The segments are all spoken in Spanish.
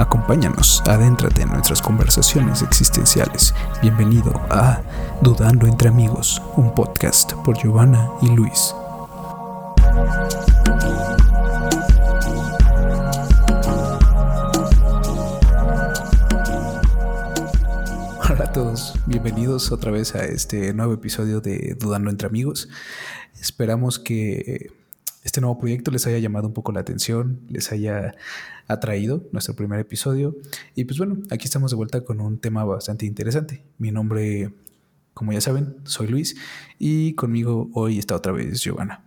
Acompáñanos, adéntrate en nuestras conversaciones existenciales. Bienvenido a Dudando entre Amigos, un podcast por Giovanna y Luis. Hola a todos, bienvenidos otra vez a este nuevo episodio de Dudando entre Amigos. Esperamos que este nuevo proyecto les haya llamado un poco la atención, les haya atraído nuestro primer episodio. Y pues bueno, aquí estamos de vuelta con un tema bastante interesante. Mi nombre, como ya saben, soy Luis y conmigo hoy está otra vez Giovanna.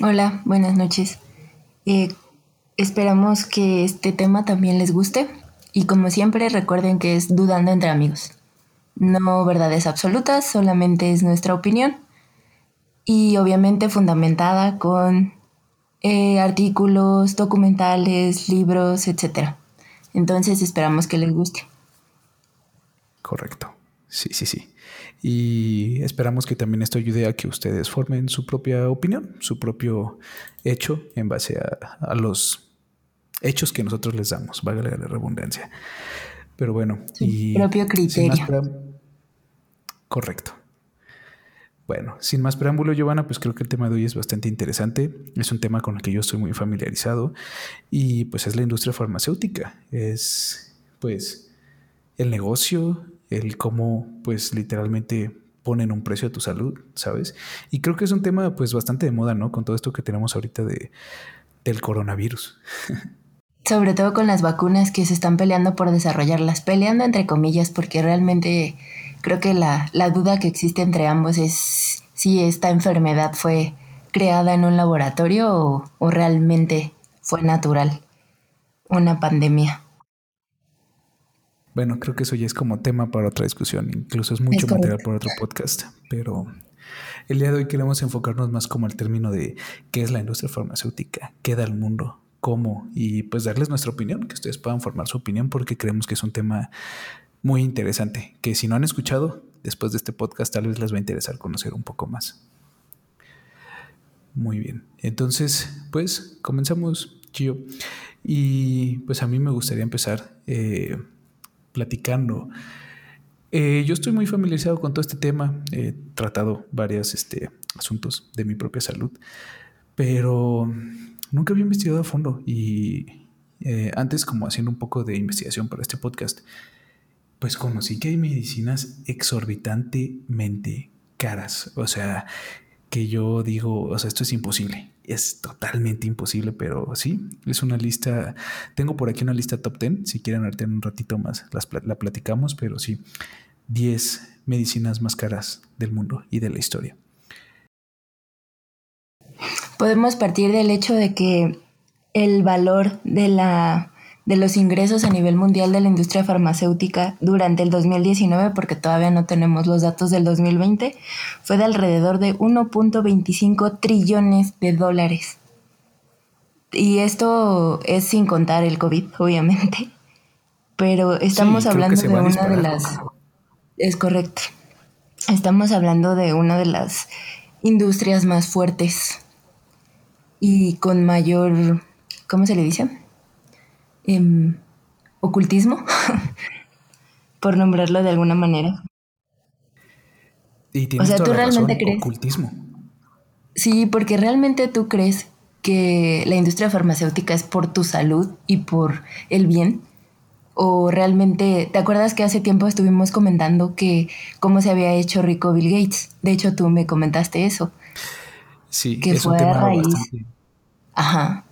Hola, buenas noches. Eh, esperamos que este tema también les guste y como siempre recuerden que es dudando entre amigos. No verdades absolutas, solamente es nuestra opinión y obviamente fundamentada con eh, artículos, documentales, libros, etc. Entonces esperamos que les guste. Correcto. Sí, sí, sí. Y esperamos que también esto ayude a que ustedes formen su propia opinión, su propio hecho en base a, los hechos que nosotros les damos, valga la redundancia. Pero bueno, su y propio criterio. Correcto. Bueno, sin más preámbulo, Giovanna, pues creo que el tema de hoy es bastante interesante. Es un tema con el que yo estoy muy familiarizado y pues es la industria farmacéutica. Es pues el negocio, el cómo pues literalmente ponen un precio a tu salud, ¿sabes? Y creo que es un tema pues bastante de moda, ¿no? Con todo esto que tenemos ahorita de, del coronavirus. Sobre todo con las vacunas que se están peleando por desarrollarlas, peleando entre comillas, porque realmente creo que la, duda que existe entre ambos es si esta enfermedad fue creada en un laboratorio o, realmente fue natural, una pandemia. Bueno, creo que eso ya es como tema para otra discusión, incluso es mucho material para otro podcast, pero el día de hoy queremos enfocarnos más como al término de qué es la industria farmacéutica, qué da el mundo, cómo, y pues darles nuestra opinión, que ustedes puedan formar su opinión porque creemos que es un tema muy interesante, que si no han escuchado, después de este podcast tal vez les va a interesar conocer un poco más. Muy bien, entonces pues comenzamos, Gio. Y pues a mí me gustaría empezar eh, platicando. Eh, yo estoy muy familiarizado con todo este tema, he tratado varios este, asuntos de mi propia salud, pero nunca había investigado a fondo y eh, antes como haciendo un poco de investigación para este podcast, pues conocí que hay medicinas exorbitantemente caras. O sea, que yo digo, o sea, esto es imposible. Es totalmente imposible, pero sí, es una lista. Tengo por aquí una lista top 10. Si quieren, ahorita en un ratito más la platicamos, pero sí, 10 medicinas más caras del mundo y de la historia. Podemos partir del hecho de que el valor de la de los ingresos a nivel mundial de la industria farmacéutica durante el 2019, porque todavía no tenemos los datos del 2020, fue de alrededor de 1.25 trillones de dólares. Y esto es sin contar el COVID, obviamente. Pero estamos hablando de una de las... Es correcto. Estamos hablando de una de las industrias más fuertes y con mayor... ¿Cómo se le dice? Em, ocultismo, por nombrarlo de alguna manera. o sea, tú realmente crees. Ocultismo. Sí, porque realmente tú crees que la industria farmacéutica es por tu salud y por el bien. O realmente, ¿te acuerdas que hace tiempo estuvimos comentando que cómo se había hecho rico Bill Gates? De hecho, tú me comentaste eso. Sí, que es fue un tema raíz. Ajá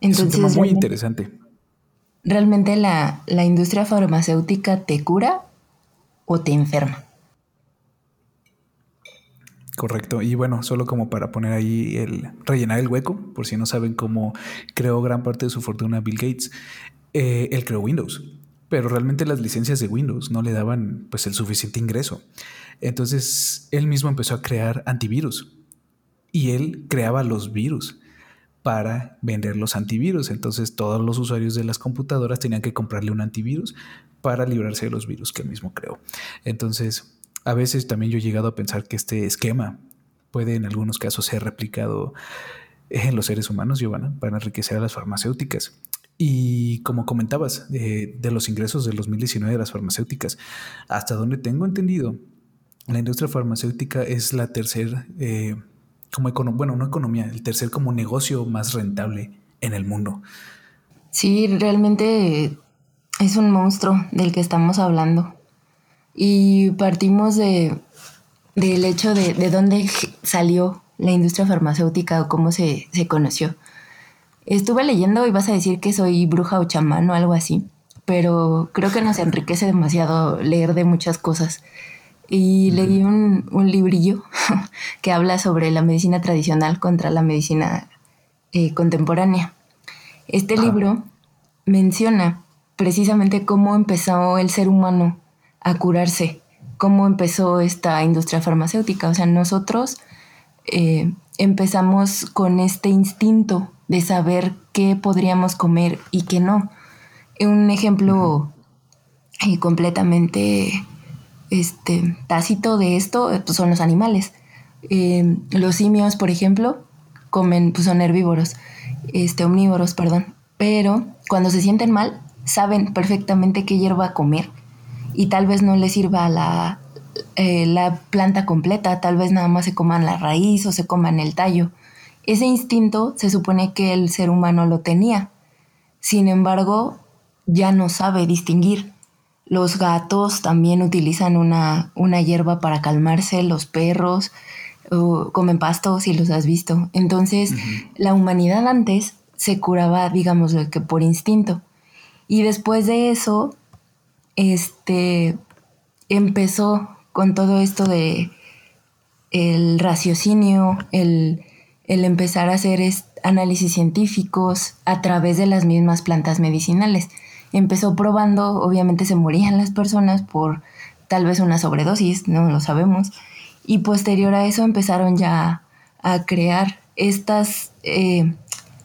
es un tema muy interesante. ¿Realmente la, industria farmacéutica te cura o te enferma? Correcto. Y bueno, solo como para poner ahí el rellenar el hueco, por si no saben cómo creó gran parte de su fortuna Bill Gates, eh, él creó Windows, pero realmente las licencias de Windows no le daban pues el suficiente ingreso. Entonces él mismo empezó a crear antivirus y él creaba los virus para vender los antivirus. Entonces todos los usuarios de las computadoras tenían que comprarle un antivirus para librarse de los virus que él mismo creó. Entonces, a veces también yo he llegado a pensar que este esquema puede en algunos casos ser replicado en los seres humanos, Giovanna, para enriquecer a las farmacéuticas. Y como comentabas, de los ingresos del 2019 de las farmacéuticas, hasta donde tengo entendido, la industria farmacéutica es la tercera, eh, como bueno, no economía, el tercer como negocio más rentable en el mundo. Sí, realmente es un monstruo del que estamos hablando. Y partimos de, del hecho de, de dónde salió la industria farmacéutica o cómo se, se conoció. Estuve leyendo y vas a decir que soy bruja o chamán o algo así, pero creo que nos enriquece demasiado leer de muchas cosas. Y leí un, un, librillo que habla sobre la medicina tradicional contra la medicina eh, contemporánea. Este libro menciona precisamente cómo empezó el ser humano a curarse, cómo empezó esta industria farmacéutica. O sea, nosotros eh, empezamos con este instinto de saber qué podríamos comer y qué no. Un ejemplo eh, completamente este, tácito de esto pues, son los animales. Eh, los simios, por ejemplo, comen, pues son herbívoros, este, omnívoros, perdón. Pero cuando se sienten mal, saben perfectamente qué hierba comer y tal vez no les sirva la, eh, la planta completa, tal vez nada más se coman la raíz o se coman el tallo. Ese instinto se supone que el ser humano lo tenía. Sin embargo, ya no sabe distinguir. Los gatos también utilizan una, una hierba para calmarse, los perros comen pasto si los has visto. Entonces, la humanidad antes se curaba, digamos, que por instinto. Y después de eso, este, empezó con todo esto de el raciocinio, el el empezar a hacer análisis científicos a través de las mismas plantas medicinales. Empezó probando, obviamente se morían las personas por tal vez una sobredosis, no lo sabemos. Y posterior a eso empezaron ya a crear estos eh,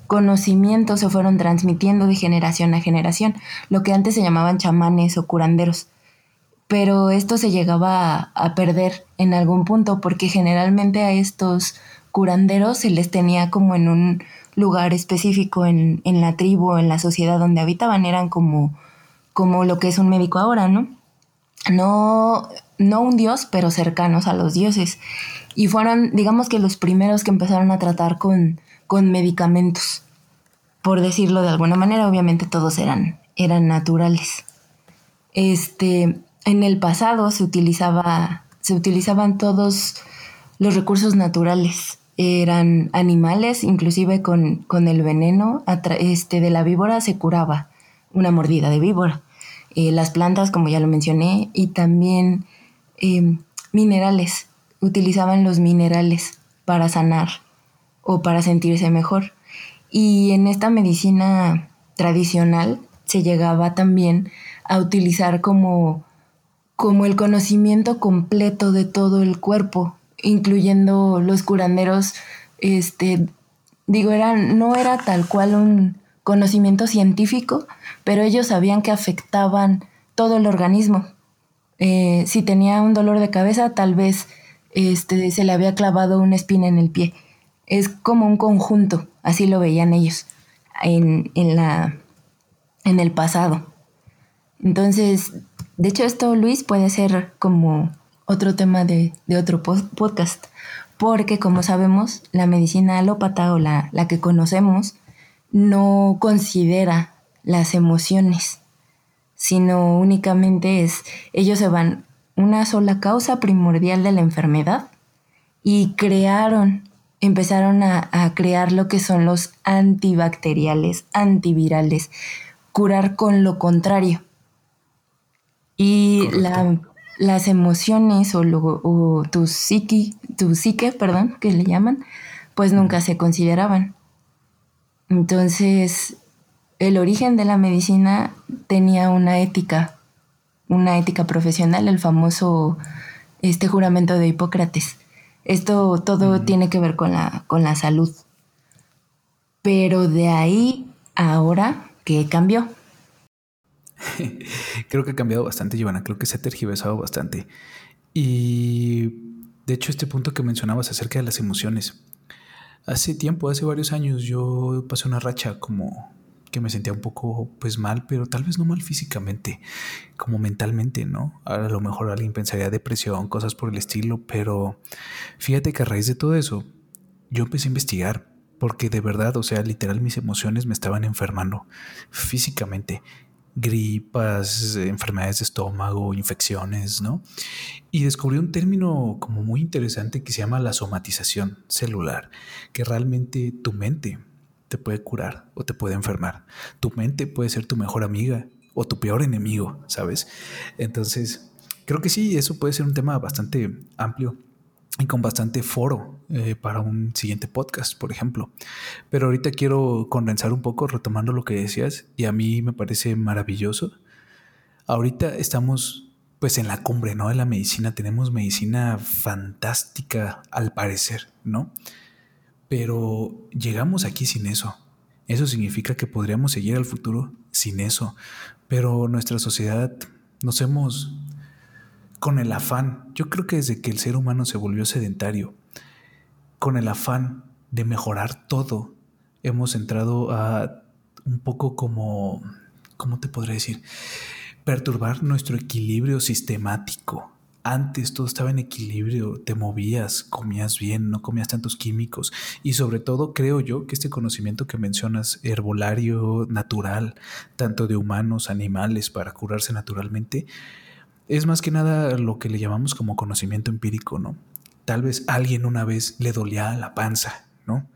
conocimientos, se fueron transmitiendo de generación a generación, lo que antes se llamaban chamanes o curanderos. Pero esto se llegaba a perder en algún punto porque generalmente a estos curanderos se les tenía como en un lugar específico en, en la tribu, en la sociedad donde habitaban, eran como, como lo que es un médico ahora, ¿no? No, no un dios, pero cercanos a los dioses. Y fueron, digamos que los primeros que empezaron a tratar con, con medicamentos, por decirlo de alguna manera, obviamente todos eran, eran naturales. Este, en el pasado se utilizaba, se utilizaban todos los recursos naturales eran animales, inclusive con, el veneno este, de la víbora se curaba una mordida de víbora. Eh, las plantas, como ya lo mencioné, y también em, minerales. Utilizaban los minerales para sanar o para sentirse mejor. Y en esta medicina tradicional se llegaba también a utilizar como, como el conocimiento completo de todo el cuerpo, incluyendo los curanderos, este, digo, eran, no era tal cual un conocimiento científico, pero ellos sabían que afectaban todo el organismo. Eh, si tenía un dolor de cabeza, tal vez este, se le había clavado una espina en el pie. Es como un conjunto, así lo veían ellos en, en, la, en el pasado. Entonces, de hecho esto, Luis, puede ser como otro tema de, otro podcast, porque como sabemos, la medicina alópata o la, la que conocemos no considera las emociones, sino únicamente es, ellos se van una sola causa primordial de la enfermedad y crearon, empezaron a, crear lo que son los antibacteriales, antivirales, curar con lo contrario. Y la las emociones o, tu, psique, tu psique, perdón, que le llaman, pues nunca se consideraban. Entonces, el origen de la medicina tenía una ética, una ética profesional, el famoso este juramento de Hipócrates. Esto todo tiene que ver con la, con la salud. Pero de ahí ahora, ¿qué cambió? Creo que ha cambiado bastante, Giovanna. Creo que se ha tergiversado bastante. Y de hecho, este punto que mencionabas acerca de las emociones. Hace tiempo, hace varios años, yo pasé una racha como que me sentía un poco pues mal, pero tal vez no mal físicamente, como mentalmente, ¿no? A lo mejor alguien pensaría depresión, cosas por el estilo, pero fíjate que a raíz de todo eso, yo empecé a investigar, porque de verdad, o sea, literal mis emociones me estaban enfermando físicamente gripas, enfermedades de estómago, infecciones, ¿no? Y descubrí un término como muy interesante que se llama la somatización celular, que realmente tu mente te puede curar o te puede enfermar. Tu mente puede ser tu mejor amiga o tu peor enemigo, ¿sabes? Entonces, creo que sí, eso puede ser un tema bastante amplio y con bastante foro eh, para un siguiente podcast, por ejemplo. Pero ahorita quiero condensar un poco retomando lo que decías y a mí me parece maravilloso. Ahorita estamos pues en la cumbre, ¿no? De la medicina tenemos medicina fantástica al parecer, ¿no? Pero llegamos aquí sin eso. Eso significa que podríamos seguir al futuro sin eso. Pero nuestra sociedad nos hemos con el afán, yo creo que desde que el ser humano se volvió sedentario, con el afán de mejorar todo, hemos entrado a un poco como, ¿cómo te podré decir? Perturbar nuestro equilibrio sistemático. Antes todo estaba en equilibrio, te movías, comías bien, no comías tantos químicos y sobre todo creo yo que este conocimiento que mencionas, herbolario, natural, tanto de humanos, animales, para curarse naturalmente, es más que nada lo que le llamamos como conocimiento empírico, ¿no? Tal vez alguien una vez le dolía la panza, ¿no?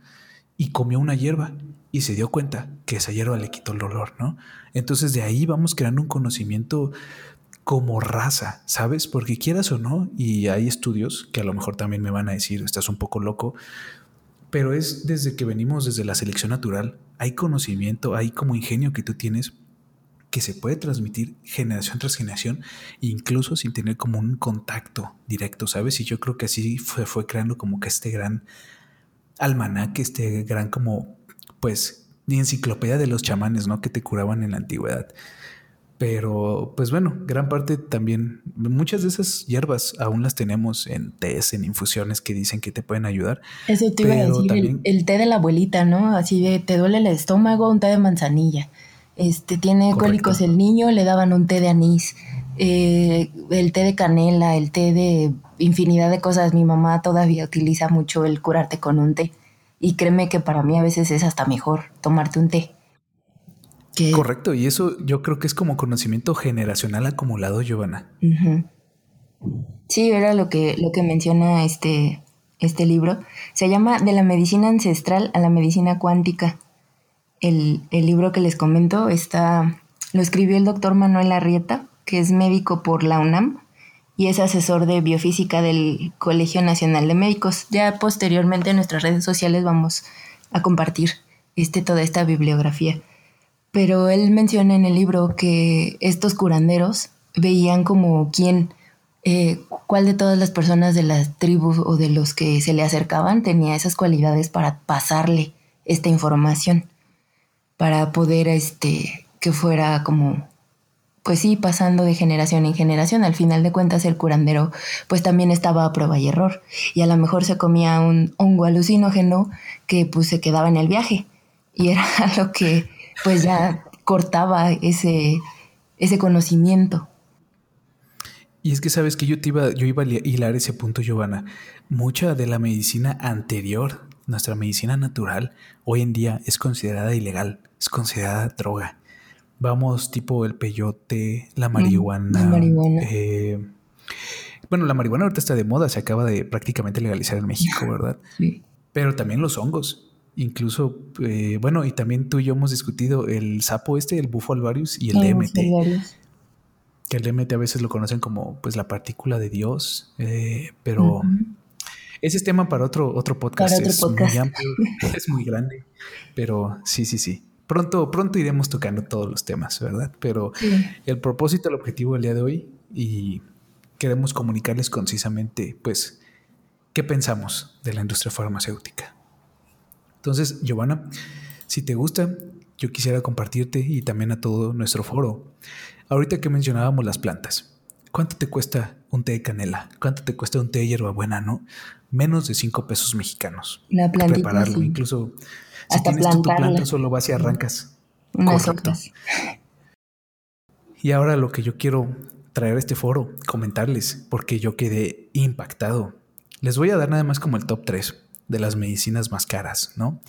Y comió una hierba y se dio cuenta que esa hierba le quitó el dolor, ¿no? Entonces de ahí vamos creando un conocimiento como raza, ¿sabes? Porque quieras o no, y hay estudios que a lo mejor también me van a decir, estás un poco loco, pero es desde que venimos desde la selección natural, hay conocimiento, hay como ingenio que tú tienes que se puede transmitir generación tras generación, incluso sin tener como un contacto directo, ¿sabes? Y yo creo que así fue, fue creando como que este gran almanaque, este gran como, pues, enciclopedia de los chamanes, ¿no? Que te curaban en la antigüedad. Pero, pues bueno, gran parte también, muchas de esas hierbas aún las tenemos en tés, en infusiones que dicen que te pueden ayudar. Eso te iba a decir, el, té de la abuelita, ¿no? Así de, te duele el estómago, un té de manzanilla este, tiene cólicos el niño, le daban un té de anís, eh, el té de canela, el té de infinidad de cosas. Mi mamá todavía utiliza mucho el curarte con un té. Y créeme que para mí a veces es hasta mejor tomarte un té. Correcto, y eso yo creo que es como conocimiento generacional acumulado, Giovanna. Sí, era lo que, lo que menciona este, este libro. Se llama De la medicina ancestral a la medicina cuántica el, libro que les comento está, lo escribió el doctor Manuel Arrieta, que es médico por la UNAM y es asesor de biofísica del Colegio Nacional de Médicos. Ya posteriormente en nuestras redes sociales vamos a compartir este, toda esta bibliografía. Pero él menciona en el libro que estos curanderos veían como quién, eh, cuál de todas las personas de las tribus o de los que se le acercaban tenía esas cualidades para pasarle esta información para poder este que fuera como pues sí, pasando de generación en generación. Al final de cuentas, el curandero pues también estaba a prueba y error. Y a lo mejor se comía un hongo alucinógeno que pues se quedaba en el viaje. Y era lo que pues ya cortaba ese, ese conocimiento. Y es que sabes que yo te iba, yo iba a hilar ese punto, Giovanna. Mucha de la medicina anterior, nuestra medicina natural, hoy en día es considerada ilegal es considerada droga. Vamos, tipo el peyote, la marihuana. La marihuana. Eh, bueno, la marihuana ahorita está de moda, se acaba de prácticamente legalizar en México, ¿verdad? Sí. Pero también los hongos. Incluso, eh, bueno, y también tú y yo hemos discutido el sapo este, el bufo alvarius y el DMT. Que el DMT a veces lo conocen como pues la partícula de Dios, eh, pero ese es tema para otro, otro podcast. es muy amplio, es muy grande, pero sí, sí, sí pronto, pronto iremos tocando todos los temas, ¿verdad? Pero el propósito, el objetivo del día de hoy y queremos comunicarles concisamente, pues, qué pensamos de la industria farmacéutica. Entonces, Giovanna, si te gusta, yo quisiera compartirte y también a todo nuestro foro. Ahorita que mencionábamos las plantas, ¿cuánto te cuesta un té de canela? ¿Cuánto te cuesta un té de hierbabuena, no? Menos de cinco pesos mexicanos. La plantita, Prepararlo, incluso si tienes tu planta, solo vas y arrancas. unas otras. Y ahora lo que yo quiero traer a este foro, comentarles, porque yo quedé impactado. Les voy a dar nada más como el top 3 de las medicinas más caras, ¿no?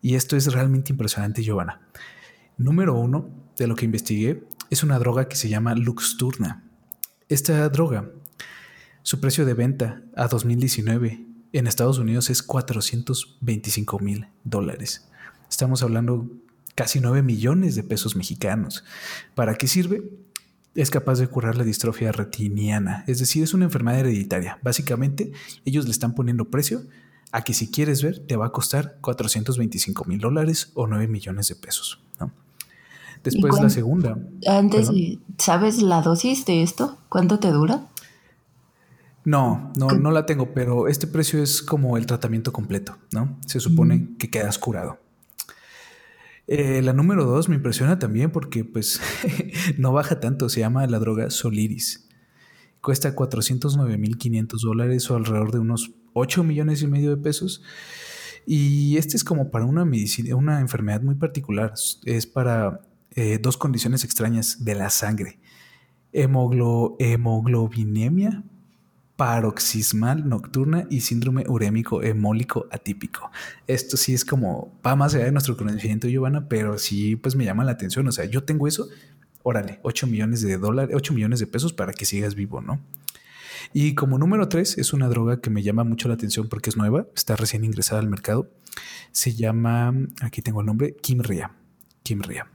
Y esto es realmente impresionante, Giovanna. Número uno de lo que investigué es una droga que se llama Luxturna. Esta droga, su precio de venta a 2019 en Estados Unidos es 425 mil dólares. Estamos hablando casi 9 millones de pesos mexicanos. ¿Para qué sirve? Es capaz de curar la distrofia retiniana, es decir, es una enfermedad hereditaria. Básicamente, ellos le están poniendo precio a que si quieres ver, te va a costar 425 mil dólares o 9 millones de pesos. Después la segunda. Antes, ¿sabes la dosis de esto? ¿Cuánto te dura? No, no, no la tengo, pero este precio es como el tratamiento completo, ¿no? Se supone que quedas curado. Eh, la número dos me impresiona también porque pues no baja tanto, se llama la droga Soliris. Cuesta 409.500 dólares o alrededor de unos 8 millones y medio de pesos. Y este es como para una medicina, una enfermedad muy particular. Es para eh, dos condiciones extrañas de la sangre. hemoglobinemia paroxismal nocturna y síndrome urémico hemólico atípico. Esto sí es como, va más allá de nuestro conocimiento, Giovanna, pero sí, pues me llama la atención. O sea, yo tengo eso, órale, 8 millones de dólares, 8 millones de pesos para que sigas vivo, ¿no? Y como número 3, es una droga que me llama mucho la atención porque es nueva, está recién ingresada al mercado. Se llama, aquí tengo el nombre, Kimria. Kimria.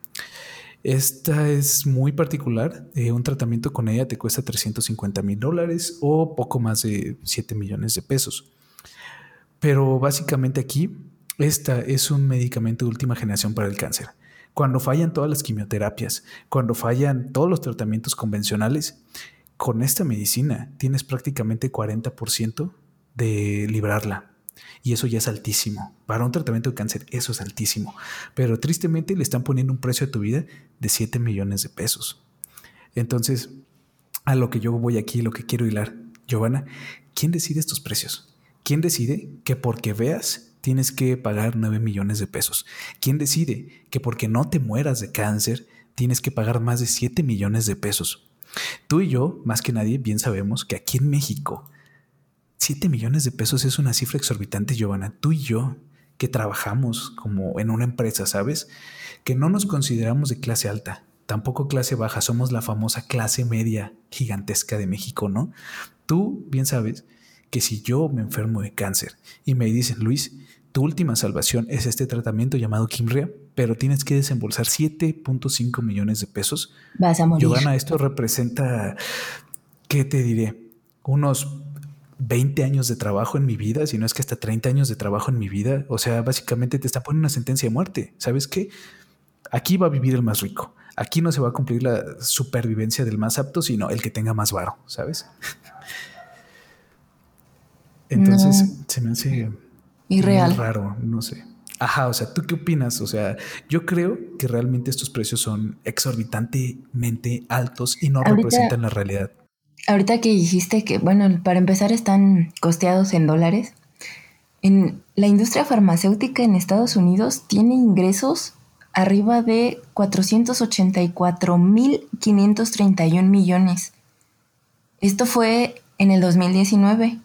Esta es muy particular. Eh, un tratamiento con ella te cuesta 350 mil dólares o poco más de 7 millones de pesos. Pero básicamente aquí, esta es un medicamento de última generación para el cáncer. Cuando fallan todas las quimioterapias, cuando fallan todos los tratamientos convencionales, con esta medicina tienes prácticamente 40% de librarla. Y eso ya es altísimo. Para un tratamiento de cáncer, eso es altísimo. Pero tristemente le están poniendo un precio a tu vida de 7 millones de pesos. Entonces, a lo que yo voy aquí, lo que quiero hilar, Giovanna, ¿quién decide estos precios? ¿Quién decide que porque veas tienes que pagar 9 millones de pesos? ¿Quién decide que porque no te mueras de cáncer tienes que pagar más de 7 millones de pesos? Tú y yo, más que nadie, bien sabemos que aquí en México 7 millones de pesos es una cifra exorbitante, Giovanna. Tú y yo, que trabajamos como en una empresa, ¿sabes? Que no nos consideramos de clase alta, tampoco clase baja, somos la famosa clase media gigantesca de México, ¿no? Tú bien sabes que si yo me enfermo de cáncer y me dicen, Luis, tu última salvación es este tratamiento llamado Kimria, pero tienes que desembolsar 7.5 millones de pesos. Vas a morir. Giovanna, esto representa, ¿qué te diré? Unos 20 años de trabajo en mi vida, si no es que hasta 30 años de trabajo en mi vida. O sea, básicamente te está poniendo una sentencia de muerte. ¿Sabes qué? Aquí va a vivir el más rico. Aquí no se va a cumplir la supervivencia del más apto, sino el que tenga más varo, ¿sabes? Entonces se me hace irreal. raro, no sé. Ajá, o sea, ¿tú qué opinas? O sea, yo creo que realmente estos precios son exorbitantemente altos y no representan la realidad. Ahorita que dijiste que, bueno, para empezar están costeados en dólares. En la industria farmacéutica en Estados Unidos tiene ingresos arriba de 484.531 millones. Esto fue en el 2019.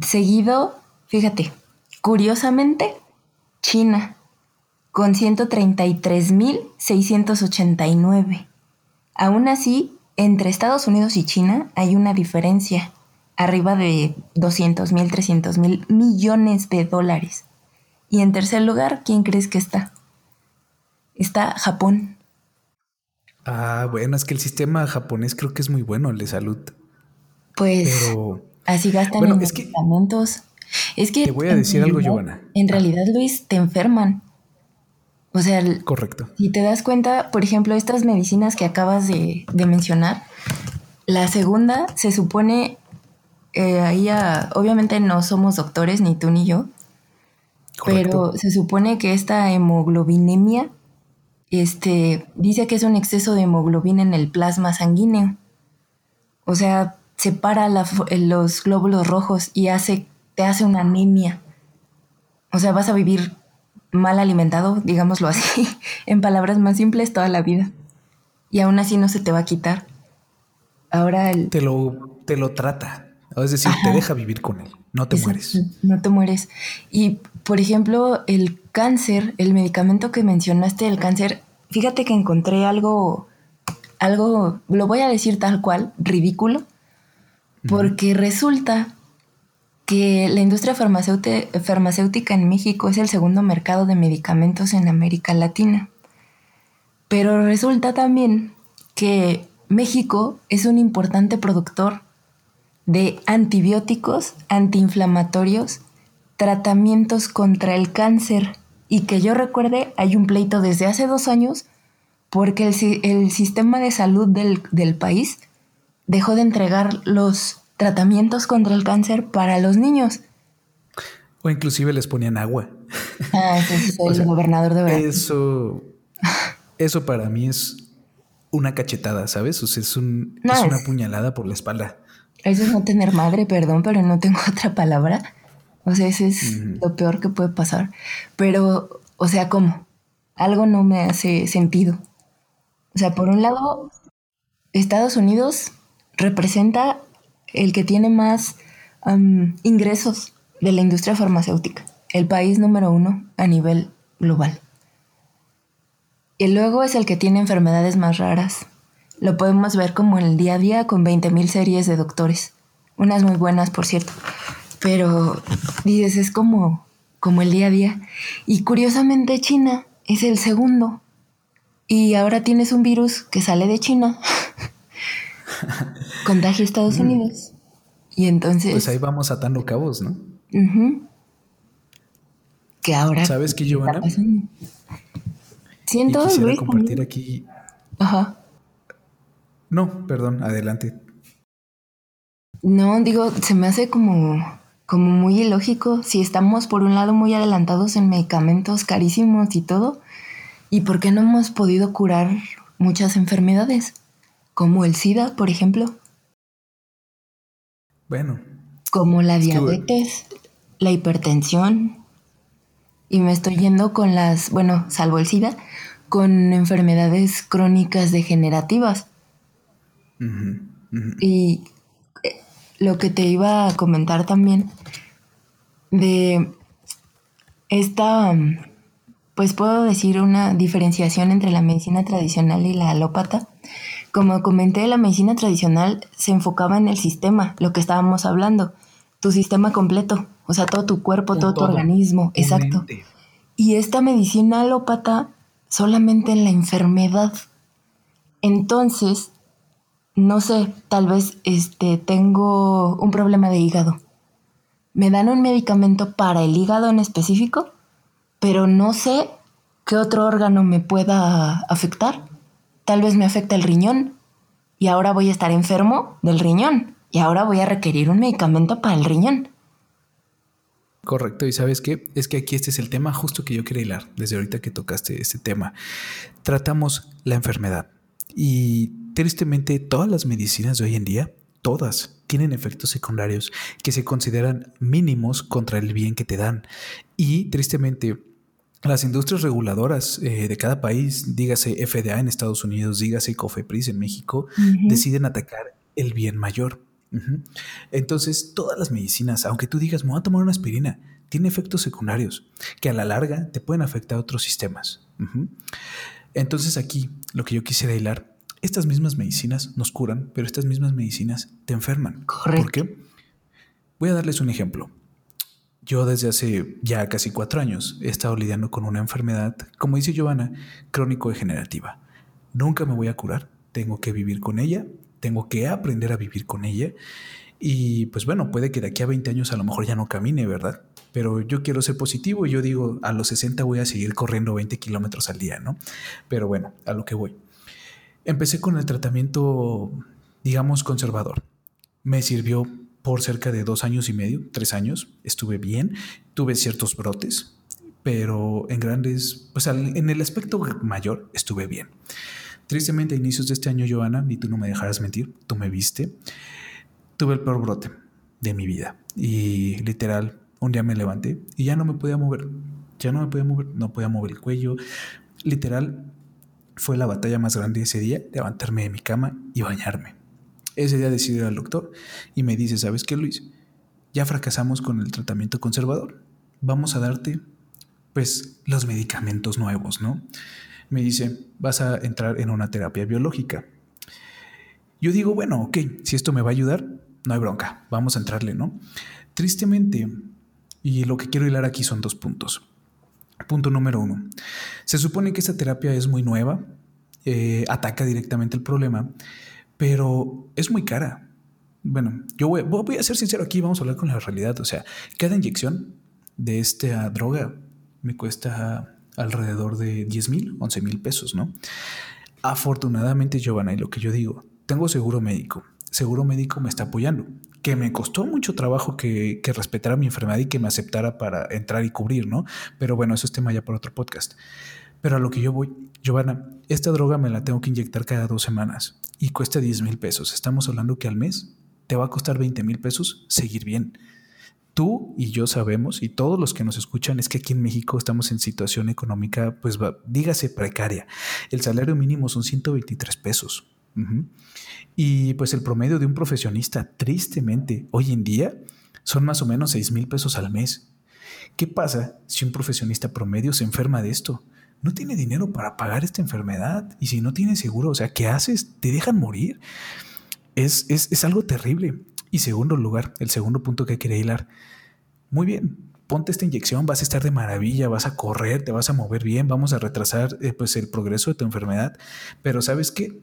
Seguido, fíjate, curiosamente, China, con 133.689. Aún así, entre Estados Unidos y China hay una diferencia, arriba de 200 mil, 300 mil millones de dólares. Y en tercer lugar, ¿quién crees que está? Está Japón. Ah, bueno, es que el sistema japonés creo que es muy bueno, el de salud. Pues así gastan en medicamentos. Es que, te voy a decir algo, Giovanna. En realidad, Luis, te enferman. O sea, correcto. Si te das cuenta, por ejemplo, estas medicinas que acabas de, mencionar, la segunda se supone, eh, ahí obviamente no somos doctores, ni tú ni yo, pero se supone que esta hemoglobinemia este, dice que es un exceso de hemoglobina en el plasma sanguíneo. O sea, separa los glóbulos rojos y hace, te hace una anemia. O sea, vas a vivir mal alimentado, digámoslo así, en palabras más simples toda la vida. Y aún así no se te va a quitar. Ahora el... Te lo, te lo trata. Es decir, te deja vivir con él. No te mueres. No te mueres. Y, por ejemplo, el cáncer, el medicamento que mencionaste del cáncer, fíjate que encontré algo, algo, lo voy a decir tal cual, ridículo, porque resulta que la industria farmacéutica en México es el segundo mercado de medicamentos en América Latina. Pero resulta también que México es un importante productor de antibióticos, antiinflamatorios, tratamientos contra el cáncer. Y que yo recuerde, hay un pleito desde hace dos años porque el, sistema de salud del, del país dejó de entregar los tratamientos contra el cáncer para los niños. O inclusive les ponían agua. Ah, sí, soy el gobernador de Veracruz. Eso, eso para mí es una cachetada, ¿sabes? O sea, es, un, es una puñalada por la espalda. Eso es no tener madre, perdón, pero no tengo otra palabra. O sea, eso es lo peor que puede pasar. Pero, o sea, ¿cómo? Algo no me hace sentido. O sea, por un lado, Estados Unidos representa el que tiene más ingresos de la industria farmacéutica, el país número uno a nivel global. Y luego es el que tiene enfermedades más raras. Lo podemos ver como en el día a día con 20.000 series de doctores. Unas muy buenas, por cierto. Pero dices, es como, como el día a día. Y curiosamente China es el segundo. Y ahora tienes un virus que sale de China Contagio Estados mm. Unidos. Y entonces. Pues ahí vamos atando cabos, ¿no? Que ahora. ¿Sabes qué, Giovanna? Siento. Y quisiera compartir aquí. Ajá. No, perdón, adelante. No, digo, se me hace como, como muy ilógico si estamos por un lado muy adelantados en medicamentos carísimos y todo, ¿y por qué no hemos podido curar muchas enfermedades? como el SIDA, por ejemplo. Bueno. Como la diabetes, la hipertensión. Y me estoy yendo con las, bueno, salvo el SIDA, con enfermedades crónicas degenerativas. Y eh, lo que te iba a comentar también de esta, pues puedo decir una diferenciación entre la medicina tradicional y la alópata, como comenté, la medicina tradicional se enfocaba en el sistema, lo que estábamos hablando, tu sistema completo, o sea, todo tu cuerpo, todo, tu organismo, exacto. Y esta medicina alópata solamente en la enfermedad. Entonces, no sé, tal vez este tengo un problema de hígado. Me dan un medicamento para el hígado en específico, pero no sé qué otro órgano me pueda afectar tal vez me afecta el riñón y ahora voy a estar enfermo del riñón y ahora voy a requerir un medicamento para el riñón. Correcto, y sabes qué, es que aquí este es el tema justo que yo quería hilar desde ahorita que tocaste este tema. Tratamos la enfermedad y tristemente todas las medicinas de hoy en día, todas tienen efectos secundarios que se consideran mínimos contra el bien que te dan y tristemente las industrias reguladoras eh, de cada país, dígase FDA en Estados Unidos, dígase COFEPRIS en México, deciden atacar el bien mayor. Entonces, todas las medicinas, aunque tú digas, me voy a tomar una aspirina, tiene efectos secundarios que a la larga te pueden afectar a otros sistemas. Entonces, aquí lo que yo quisiera hilar, estas mismas medicinas nos curan, pero estas mismas medicinas te enferman. Correcto. ¿Por qué? Voy a darles un ejemplo. Yo desde hace ya casi cuatro años he estado lidiando con una enfermedad, como dice Giovanna, crónico-degenerativa. Nunca me voy a curar, tengo que vivir con ella, tengo que aprender a vivir con ella. Y pues bueno, puede que de aquí a 20 años a lo mejor ya no camine, ¿verdad? Pero yo quiero ser positivo y yo digo, a los 60 voy a seguir corriendo 20 kilómetros al día, ¿no? Pero bueno, a lo que voy. Empecé con el tratamiento, digamos, conservador. Me sirvió por cerca de dos años y medio, tres años. Estuve bien, tuve ciertos brotes, pero en grandes, pues en el aspecto mayor estuve bien. Tristemente a inicios de este año, Joana, y tú no me dejarás mentir, tú me viste, tuve el peor brote de mi vida. Y literal, un día me levanté y ya no me podía mover. Ya no me podía mover, no podía mover el cuello. Literal, fue la batalla más grande ese día, levantarme de mi cama y bañarme. Ese día decidí ir al doctor y me dice, ¿sabes qué, Luis? Ya fracasamos con el tratamiento conservador. Vamos a darte, pues, los medicamentos nuevos, ¿no? Me dice, vas a entrar en una terapia biológica. Yo digo, bueno, ok, si esto me va a ayudar, no hay bronca, vamos a entrarle, ¿no? Tristemente, y lo que quiero hilar aquí son dos puntos. Punto número uno. Se supone que esta terapia es muy nueva, eh, ataca directamente el problema, pero es muy cara. Bueno, yo voy, a ser sincero aquí, vamos a hablar con la realidad. O sea, cada inyección de esta droga me cuesta alrededor de 10 mil, 11 mil pesos, ¿no? Afortunadamente, Giovanna, y lo que yo digo, tengo seguro médico. Seguro médico me está apoyando que me costó mucho trabajo que, que, respetara mi enfermedad y que me aceptara para entrar y cubrir, ¿no? Pero bueno, eso es tema ya por otro podcast. Pero a lo que yo voy, Giovanna, esta droga me la tengo que inyectar cada dos semanas y cuesta 10 mil pesos. Estamos hablando que al mes te va a costar 20 mil pesos seguir bien. Tú y yo sabemos, y todos los que nos escuchan, es que aquí en México estamos en situación económica, pues dígase precaria. El salario mínimo son 123 pesos. Y pues el promedio de un profesionista, tristemente, hoy en día, son más o menos 6 mil pesos al mes. ¿Qué pasa si un profesionista promedio se enferma de esto? No tiene dinero para pagar esta enfermedad. Y si no tiene seguro, o sea, ¿qué haces? ¿Te dejan morir? Es, es, algo terrible. Y segundo lugar, el segundo punto que quería hilar. Muy bien, ponte esta inyección, vas a estar de maravilla, vas a correr, te vas a mover bien, vamos a retrasar eh, pues el progreso de tu enfermedad. Pero ¿sabes qué?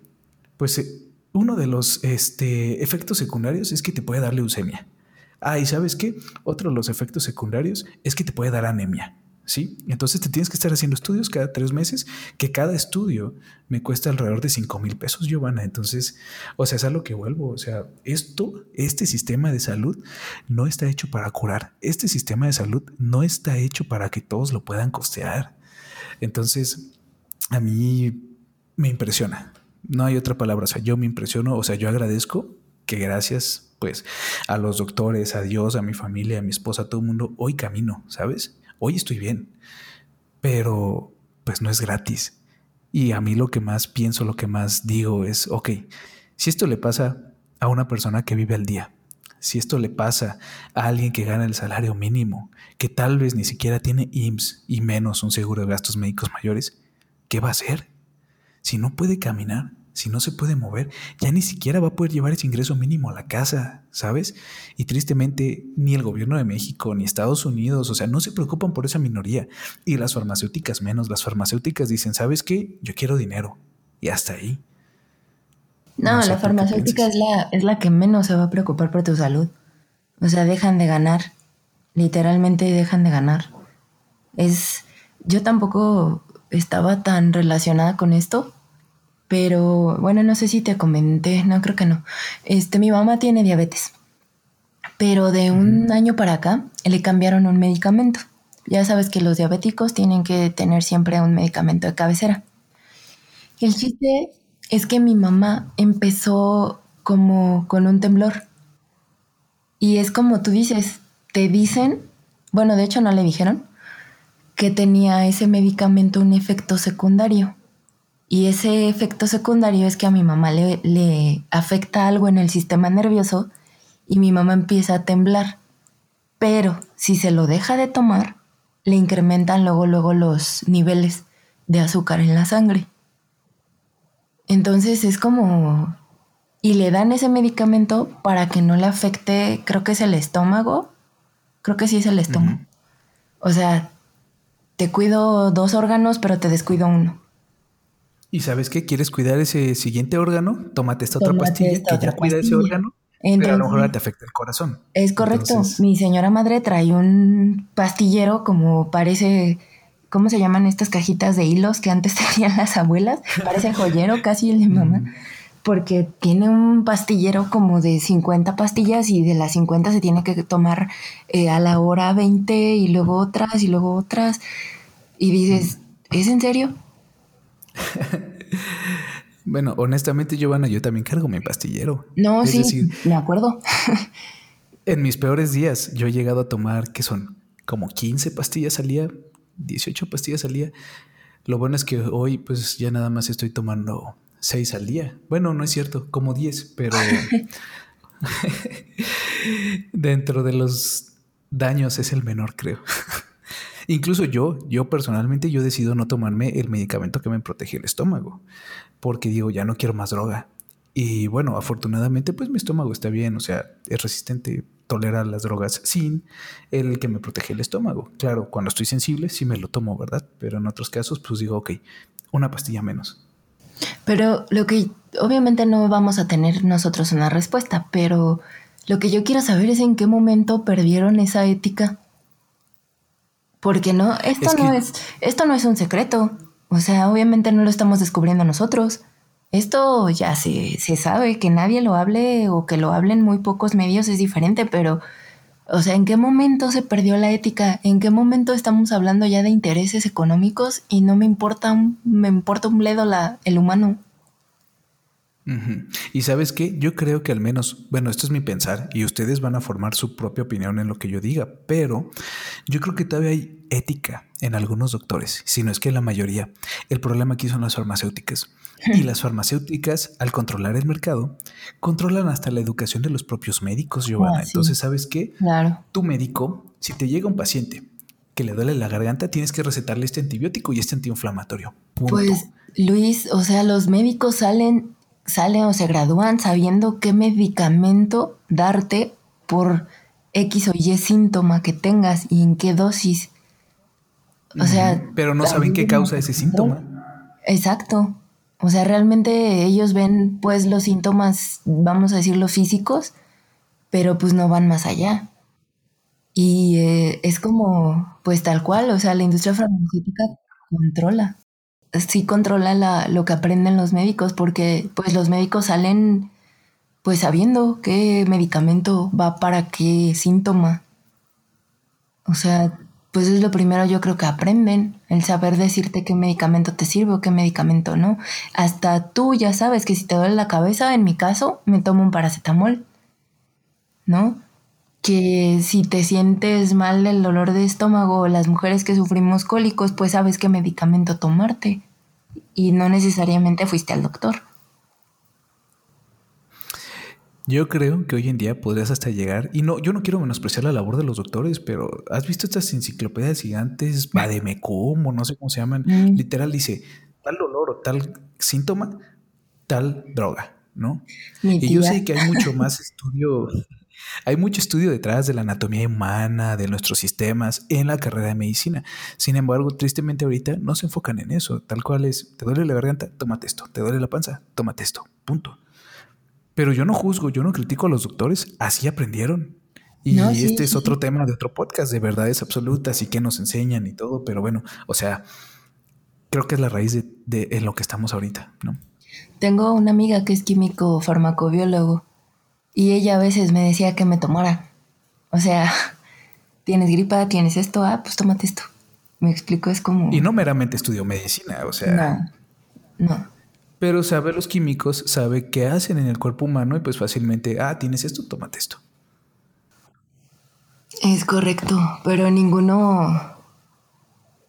Pues eh, uno de los este, efectos secundarios es que te puede dar leucemia. Ah, y sabes qué? Otro de los efectos secundarios es que te puede dar anemia. ¿Sí? Entonces te tienes que estar haciendo estudios cada tres meses, que cada estudio me cuesta alrededor de 5 mil pesos, Giovanna. Entonces, o sea, es a lo que vuelvo. O sea, esto, este sistema de salud no está hecho para curar. Este sistema de salud no está hecho para que todos lo puedan costear. Entonces, a mí me impresiona. No hay otra palabra. O sea, yo me impresiono, o sea, yo agradezco que gracias, pues, a los doctores, a Dios, a mi familia, a mi esposa, a todo el mundo, hoy camino, ¿sabes? Hoy estoy bien. Pero, pues, no es gratis. Y a mí lo que más pienso, lo que más digo es, ok, si esto le pasa a una persona que vive al día, si esto le pasa a alguien que gana el salario mínimo, que tal vez ni siquiera tiene IMSS y menos un seguro de gastos médicos mayores, ¿qué va a hacer? Si no puede caminar, si no se puede mover, ya ni siquiera va a poder llevar ese ingreso mínimo a la casa, ¿sabes? Y tristemente ni el gobierno de México ni Estados Unidos, o sea, no se preocupan por esa minoría. Y las farmacéuticas menos, las farmacéuticas dicen, ¿sabes qué? Yo quiero dinero. Y hasta ahí. No, la farmacéutica es la, es la que menos se va a preocupar por tu salud. O sea, dejan de ganar. Literalmente dejan de ganar. Es. Yo tampoco estaba tan relacionada con esto, pero bueno, no sé si te comenté, no creo que no. Este, mi mamá tiene diabetes, pero de un año para acá le cambiaron un medicamento. Ya sabes que los diabéticos tienen que tener siempre un medicamento de cabecera. El chiste es que mi mamá empezó como con un temblor. Y es como tú dices, te dicen, bueno, de hecho no le dijeron, que tenía ese medicamento un efecto secundario. Y ese efecto secundario es que a mi mamá le, le, afecta algo en el sistema nervioso y mi mamá empieza a temblar. Pero si se lo deja de tomar, le incrementan luego, luego los niveles de azúcar en la sangre. Entonces es como... Y le dan ese medicamento para que no le afecte, creo que es el estómago. Creo que sí es el estómago. O sea, te cuido dos órganos, pero te descuido uno. ¿Y sabes qué? ¿Quieres cuidar ese siguiente órgano? Tómate esta otra pastilla que ya cuida ese órgano. pero a lo mejor te afecta el corazón. Es correcto. Mi señora madre trae un pastillero como parece, ¿cómo se llaman estas cajitas de hilos que antes tenían las abuelas? Parece joyero casi el de mamá. Porque tiene un pastillero como de 50 pastillas y de las 50 se tiene que tomar eh, a la hora 20 y luego otras y luego otras. Y dices, ¿es en serio? bueno, honestamente, Giovanna, yo también cargo mi pastillero. No, sí, me acuerdo. en mis peores días, yo he llegado a tomar, ¿qué son? Como 15 pastillas al día. 18 pastillas al día. Lo bueno es que hoy pues ya nada más estoy tomando 6 al día. Bueno, no es cierto, como 10, pero dentro de los daños es el menor, creo. Incluso yo, yo personalmente, yo decido no tomarme el medicamento que me protege el estómago, porque digo, ya no quiero más droga. Y bueno, afortunadamente, pues mi estómago está bien, o sea, es resistente, tolera las drogas sin el que me protege el estómago. Claro, cuando estoy sensible, sí me lo tomo, ¿verdad? Pero en otros casos, pues digo, ok, una pastilla menos. Pero lo que obviamente no vamos a tener nosotros una respuesta, pero lo que yo quiero saber es en qué momento perdieron esa ética. Porque no, esto no es, esto no es un secreto. O sea, obviamente no lo estamos descubriendo nosotros. Esto ya se, se sabe, que nadie lo hable o que lo hablen muy pocos medios es diferente, pero, o sea, ¿en qué momento se perdió la ética? ¿En qué momento estamos hablando ya de intereses económicos y no me importa un, me importa un bledo la, el humano? Y sabes qué, yo creo que al menos, bueno, esto es mi pensar y ustedes van a formar su propia opinión en lo que yo diga, pero yo creo que todavía hay ética en algunos doctores, si no es que la mayoría. El problema aquí son las farmacéuticas. Y las farmacéuticas, al controlar el mercado, controlan hasta la educación de los propios médicos, Giovanna. Ah, Entonces, ¿sabes qué? Claro. Tu médico, si te llega un paciente que le duele la garganta, tienes que recetarle este antibiótico y este antiinflamatorio. Pues, Luis, o sea, los médicos salen, salen o se gradúan sabiendo qué medicamento darte por X o Y síntoma que tengas y en qué dosis. O sea. Pero no saben qué causa ese síntoma. Exacto. O sea, realmente ellos ven pues los síntomas, vamos a decirlo, físicos, pero pues no van más allá. Y eh, es como, pues tal cual, o sea, la industria farmacéutica controla. Sí controla la, lo que aprenden los médicos, porque pues los médicos salen pues sabiendo qué medicamento va para qué síntoma. O sea, pues es lo primero yo creo que aprenden, el saber decirte qué medicamento te sirve o qué medicamento no. Hasta tú ya sabes que si te duele la cabeza, en mi caso, me tomo un paracetamol, ¿no? Que si te sientes mal del dolor de estómago, las mujeres que sufrimos cólicos, pues sabes qué medicamento tomarte y no necesariamente fuiste al doctor. Yo creo que hoy en día podrías hasta llegar, y no, yo no quiero menospreciar la labor de los doctores, pero ¿has visto estas enciclopedias gigantes, Bademecum o no sé cómo se llaman? Mm. Literal dice, tal dolor o tal síntoma, tal droga, ¿no? y yo sé que hay mucho más estudio, hay mucho estudio detrás de la anatomía humana, de nuestros sistemas en la carrera de medicina. Sin embargo, tristemente ahorita no se enfocan en eso, tal cual es, te duele la garganta, tómate esto, te duele la panza, tómate esto, punto. Pero yo no juzgo, yo no critico a los doctores, así aprendieron. Y este es otro tema de otro podcast de verdades absolutas y que nos enseñan y todo, pero bueno, o sea, creo que es la raíz de, de en lo que estamos ahorita, ¿no? Tengo una amiga que es químico farmacobiólogo y ella a veces me decía que me tomara. O sea, tienes gripa, tienes esto, ah, pues tómate esto. Me explico, es como... Y no meramente estudió medicina, o sea... No, no. Pero sabe los químicos, sabe qué hacen en el cuerpo humano y pues fácilmente, ah, tienes esto, tómate esto. Es correcto, pero ninguno...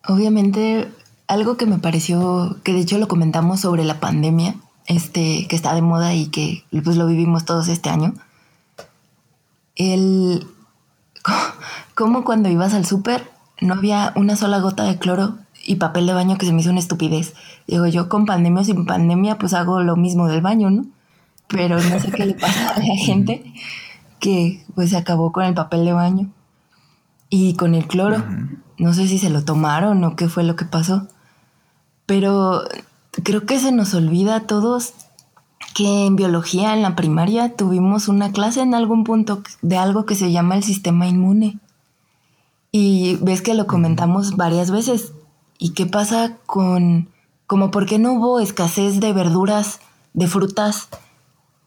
Obviamente, algo que me pareció, que de hecho lo comentamos sobre la pandemia, este, que está de moda y que pues lo vivimos todos este año. El... Como cuando ibas al súper no había una sola gota de cloro y papel de baño que se me hizo una estupidez. Digo, yo con pandemia o sin pandemia, pues hago lo mismo del baño, ¿no? Pero no sé qué le pasa a la gente que pues se acabó con el papel de baño y con el cloro. No sé si se lo tomaron o qué fue lo que pasó. Pero creo que se nos olvida a todos que en biología, en la primaria, tuvimos una clase en algún punto de algo que se llama el sistema inmune. Y ves que lo comentamos varias veces. ¿Y qué pasa con, como por qué no hubo escasez de verduras, de frutas,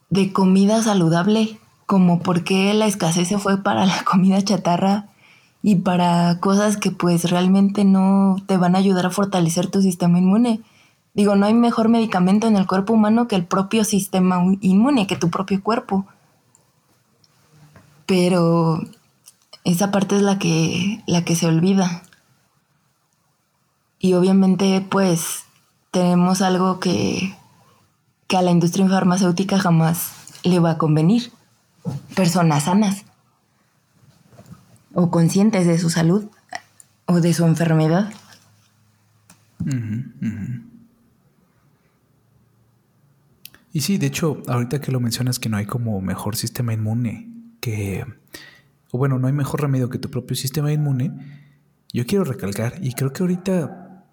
de comida saludable? Como por qué la escasez se fue para la comida chatarra y para cosas que pues realmente no te van a ayudar a fortalecer tu sistema inmune. Digo, no hay mejor medicamento en el cuerpo humano que el propio sistema inmune, que tu propio cuerpo. Pero esa parte es la que, la que se olvida. Y obviamente, pues, tenemos algo que, que a la industria farmacéutica jamás le va a convenir. Personas sanas o conscientes de su salud o de su enfermedad. Y sí, de hecho, ahorita que lo mencionas que no hay como mejor sistema inmune, que, o bueno, no hay mejor remedio que tu propio sistema inmune, yo quiero recalcar, y creo que ahorita,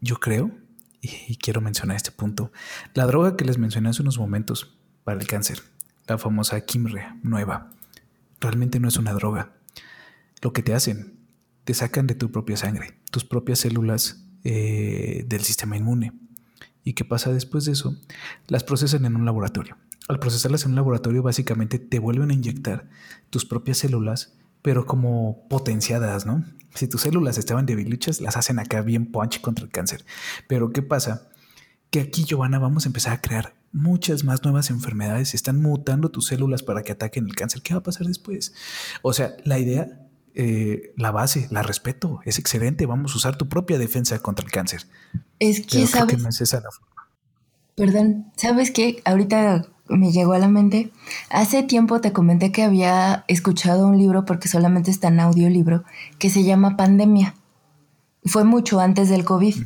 yo creo, y, quiero mencionar este punto, la droga que les mencioné hace unos momentos para el cáncer, la famosa Kimre nueva, realmente no es una droga. Lo que te hacen, te sacan de tu propia sangre, tus propias células eh, del sistema inmune ¿Y qué pasa después de eso? Las procesan en un laboratorio. Al procesarlas en un laboratorio, básicamente te vuelven a inyectar tus propias células, pero como potenciadas, ¿no? Si tus células estaban debilichas, las hacen acá bien punch contra el cáncer. Pero ¿qué pasa? Que aquí, Giovanna, vamos a empezar a crear muchas más nuevas enfermedades. Están mutando tus células para que ataquen el cáncer. ¿Qué va a pasar después? O sea, la idea eh, la base, la respeto, es excelente, vamos a usar tu propia defensa contra el cáncer. Es que, sabes, no es esa la forma. Perdón, ¿sabes qué? Ahorita me llegó a la mente. Hace tiempo te comenté que había escuchado un libro, porque solamente está en audiolibro, que se llama Pandemia. Fue mucho antes del COVID.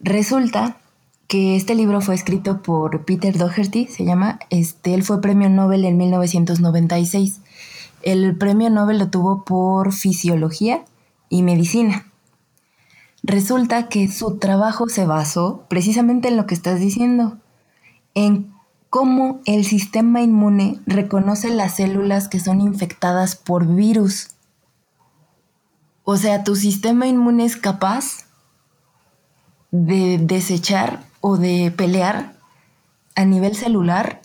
Resulta que este libro fue escrito por Peter Doherty, se llama, este, él fue premio Nobel en 1996 el premio Nobel lo tuvo por fisiología y medicina. Resulta que su trabajo se basó precisamente en lo que estás diciendo, en cómo el sistema inmune reconoce las células que son infectadas por virus. O sea, tu sistema inmune es capaz de desechar o de pelear a nivel celular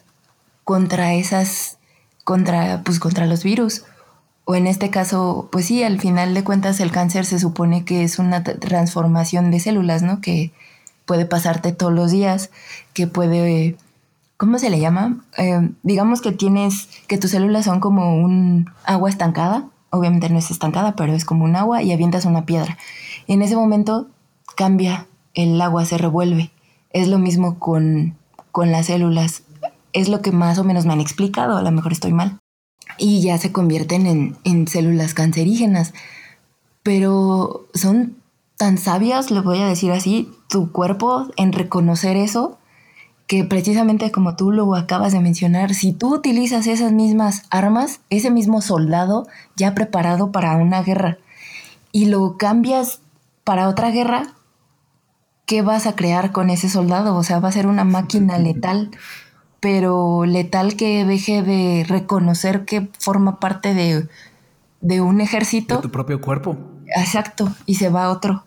contra esas contra, pues, contra los virus. O en este caso, pues sí, al final de cuentas el cáncer se supone que es una transformación de células, ¿no? Que puede pasarte todos los días, que puede, ¿cómo se le llama? Eh, digamos que tienes, que tus células son como un agua estancada, obviamente no es estancada, pero es como un agua y avientas una piedra. Y en ese momento cambia, el agua se revuelve. Es lo mismo con, con las células es lo que más o menos me han explicado, a lo mejor estoy mal. Y ya se convierten en, células cancerígenas. Pero son tan sabias, le voy a decir así, tu cuerpo en reconocer eso, que precisamente como tú lo acabas de mencionar, si tú utilizas esas mismas armas, ese mismo soldado ya preparado para una guerra, y lo cambias para otra guerra, ¿qué vas a crear con ese soldado? O sea, va a ser una máquina letal pero letal que deje de reconocer que forma parte de, un ejército. De tu propio cuerpo. Exacto, y se va a otro.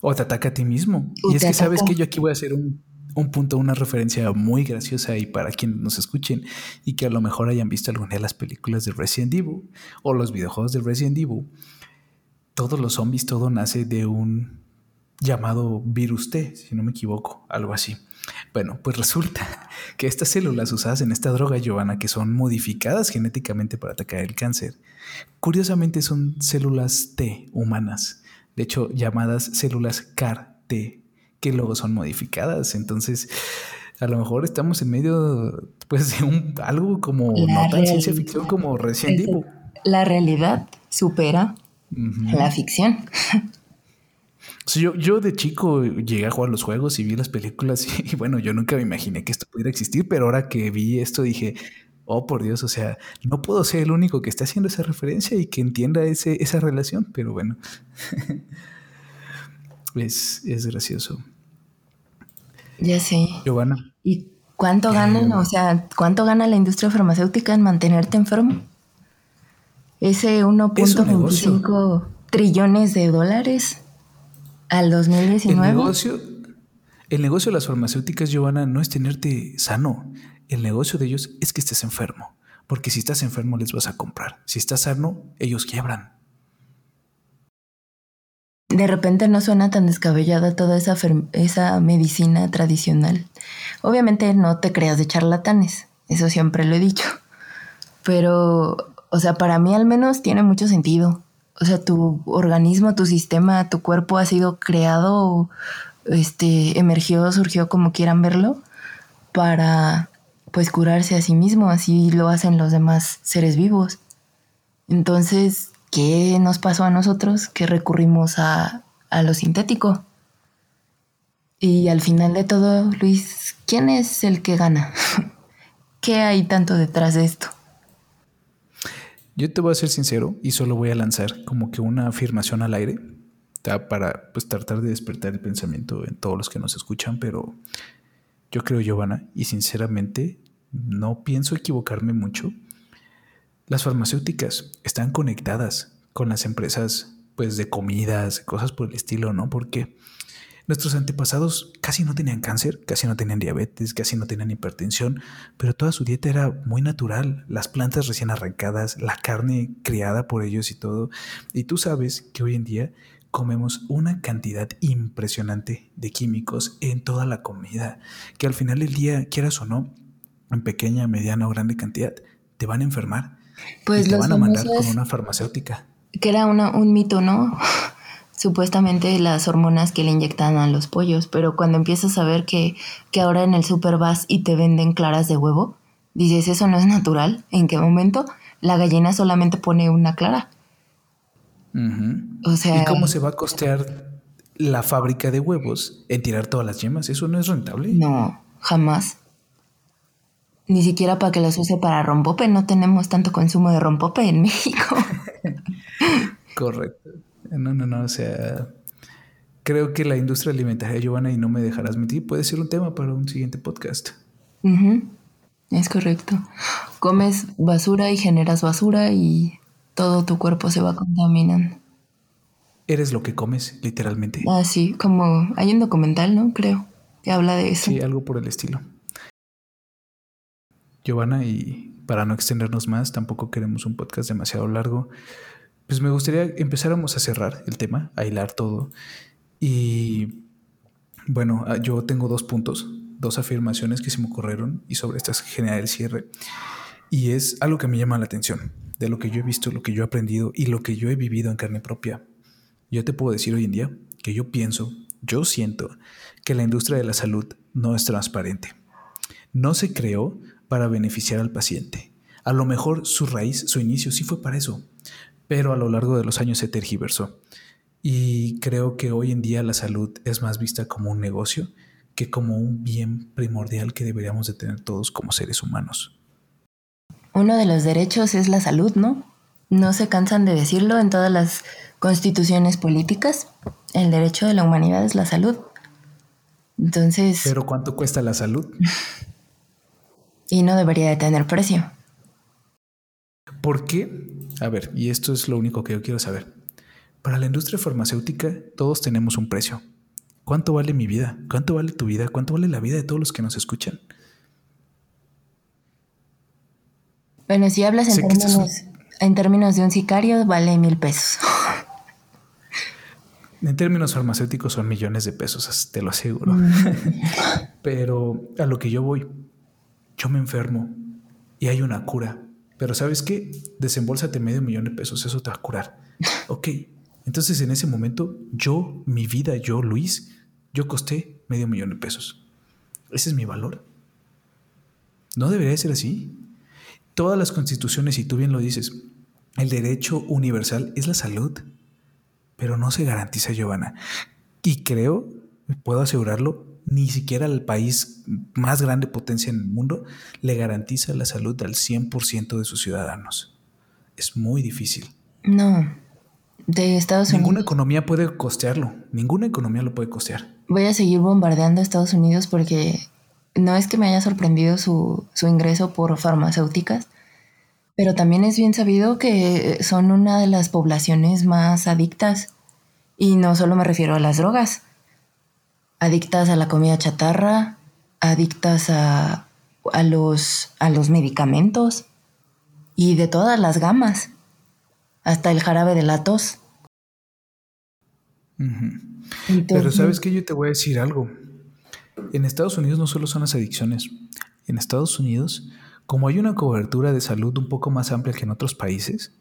O te ataca a ti mismo. y es que sabes que yo aquí voy a hacer un, un, punto, una referencia muy graciosa y para quienes nos escuchen y que a lo mejor hayan visto alguna de las películas de Resident Evil o los videojuegos de Resident Evil. Todos los zombies, todo nace de un llamado virus T, si no me equivoco, algo así. Bueno, pues resulta que estas células usadas en esta droga, Giovanna, que son modificadas genéticamente para atacar el cáncer, curiosamente son células T humanas, de hecho llamadas células CAR-T, que luego son modificadas. Entonces, a lo mejor estamos en medio pues, de un, algo como no tan ciencia ficción como recién digo. La realidad supera la ficción. yo, yo de chico llegué a jugar los juegos y vi las películas y, bueno, yo nunca me imaginé que esto pudiera existir, pero ahora que vi esto dije, oh por Dios, o sea, no puedo ser el único que esté haciendo esa referencia y que entienda ese, esa relación, pero bueno, es, es gracioso. Ya sé. Giovanna. ¿Y cuánto ganan? o sea, ¿cuánto gana la industria farmacéutica en mantenerte enfermo? Ese 1.25 trillones de dólares al 2019. El negocio, el negocio de las farmacéuticas, Giovanna, no es tenerte sano. El negocio de ellos es que estés enfermo. Porque si estás enfermo les vas a comprar. Si estás sano, ellos quiebran. De repente no suena tan descabellada toda esa, esa medicina tradicional. Obviamente no te creas de charlatanes, eso siempre lo he dicho. Pero, o sea, para mí al menos tiene mucho sentido. O sea, tu organismo, tu sistema, tu cuerpo ha sido creado, este, emergió, surgió como quieran verlo, para pues curarse a sí mismo, así lo hacen los demás seres vivos. Entonces, ¿qué nos pasó a nosotros? Que recurrimos a, a lo sintético. Y al final de todo, Luis, ¿quién es el que gana? ¿Qué hay tanto detrás de esto? Yo te voy a ser sincero y solo voy a lanzar como que una afirmación al aire para pues, tratar de despertar el pensamiento en todos los que nos escuchan, pero yo creo, Giovanna, y sinceramente no pienso equivocarme mucho, las farmacéuticas están conectadas con las empresas pues de comidas, cosas por el estilo, ¿no? Porque nuestros antepasados casi no tenían cáncer, casi no tenían diabetes, casi no tenían hipertensión, pero toda su dieta era muy natural, las plantas recién arrancadas, la carne criada por ellos y todo. Y tú sabes que hoy en día comemos una cantidad impresionante de químicos en toda la comida, que al final del día, quieras o no, en pequeña, mediana o grande cantidad, te van a enfermar. Pues y te van a mandar con una farmacéutica. Que era un mito, ¿no? Supuestamente las hormonas que le inyectan a los pollos, pero cuando empiezas a ver que, que ahora en el super vas y te venden claras de huevo, dices, eso no es natural. ¿En qué momento? La gallina solamente pone una clara. O sea. ¿Y cómo se va a costear la fábrica de huevos en tirar todas las yemas? ¿Eso no es rentable? No, jamás. Ni siquiera para que los use para rompope. No tenemos tanto consumo de rompope en México. Correcto. No, no, no. O sea, creo que la industria alimentaria, Giovanna, y no me dejarás mentir, puede ser un tema para un siguiente podcast. Es correcto. Comes basura y generas basura y todo tu cuerpo se va contaminando. Eres lo que comes, literalmente. Ah, sí, como hay un documental, ¿no? Creo, que habla de eso. Sí, algo por el estilo. Giovanna, y para no extendernos más, tampoco queremos un podcast demasiado largo, pues me gustaría empezáramos a cerrar el tema, a hilar todo. Y bueno, ah, yo tengo dos puntos, dos afirmaciones que se me ocurrieron y sobre estas genera el cierre. Y es algo que me llama la atención de lo que yo he visto, lo que yo he aprendido y lo que yo he vivido en carne propia. Yo te puedo decir hoy en día que yo pienso, yo siento que la industria de la salud no es transparente. No se creó para beneficiar al paciente. A lo mejor su raíz, su inicio sí fue para eso, pero a lo largo de los años se tergiversó. Y creo que hoy en día la salud es más vista como un negocio que como un bien primordial que deberíamos de tener todos como seres humanos. Uno de los derechos es la salud, ¿no? No se cansan de decirlo en todas las constituciones políticas. El derecho de la humanidad es la salud. Entonces... Pero ¿cuánto cuesta la salud? y no debería de tener precio. ¿Por qué? A ver, y esto es lo único que yo quiero saber. Para la industria farmacéutica todos tenemos un precio. ¿Cuánto vale mi vida? ¿Cuánto vale tu vida? ¿Cuánto vale la vida de todos los que nos escuchan? Bueno, si hablas en términos, en términos de un sicario, vale mil pesos. En términos farmacéuticos son millones de pesos, te lo aseguro. Mm. Pero a lo que yo voy, yo me enfermo y hay una cura. Pero ¿sabes qué? Desembolsate medio millón de pesos, eso te va a curar. Ok, entonces en ese momento yo, mi vida, yo, Luis, yo costé medio millón de pesos. Ese es mi valor. ¿No debería ser así? todas las constituciones, y tú bien lo dices, el derecho universal es la salud, pero no se garantiza, Giovanna. Y creo, puedo asegurarlo, ni siquiera el país más grande potencia en el mundo le garantiza la salud al 100% de sus ciudadanos. Es muy difícil. No, de Estados Unidos. Ninguna economía puede costearlo, ninguna economía lo puede costear. Voy a seguir bombardeando a Estados Unidos porque no es que me haya sorprendido su, ingreso por farmacéuticas, pero también es bien sabido que son una de las poblaciones más adictas. Y no solo me refiero a las drogas, adictas a la comida chatarra, adictas a, los, a los medicamentos y de todas las gamas, hasta el jarabe de la tos. Pero sabes que yo te voy a decir algo. En Estados Unidos no solo son las adicciones. En Estados Unidos, como hay una cobertura de salud un poco más amplia que en otros países,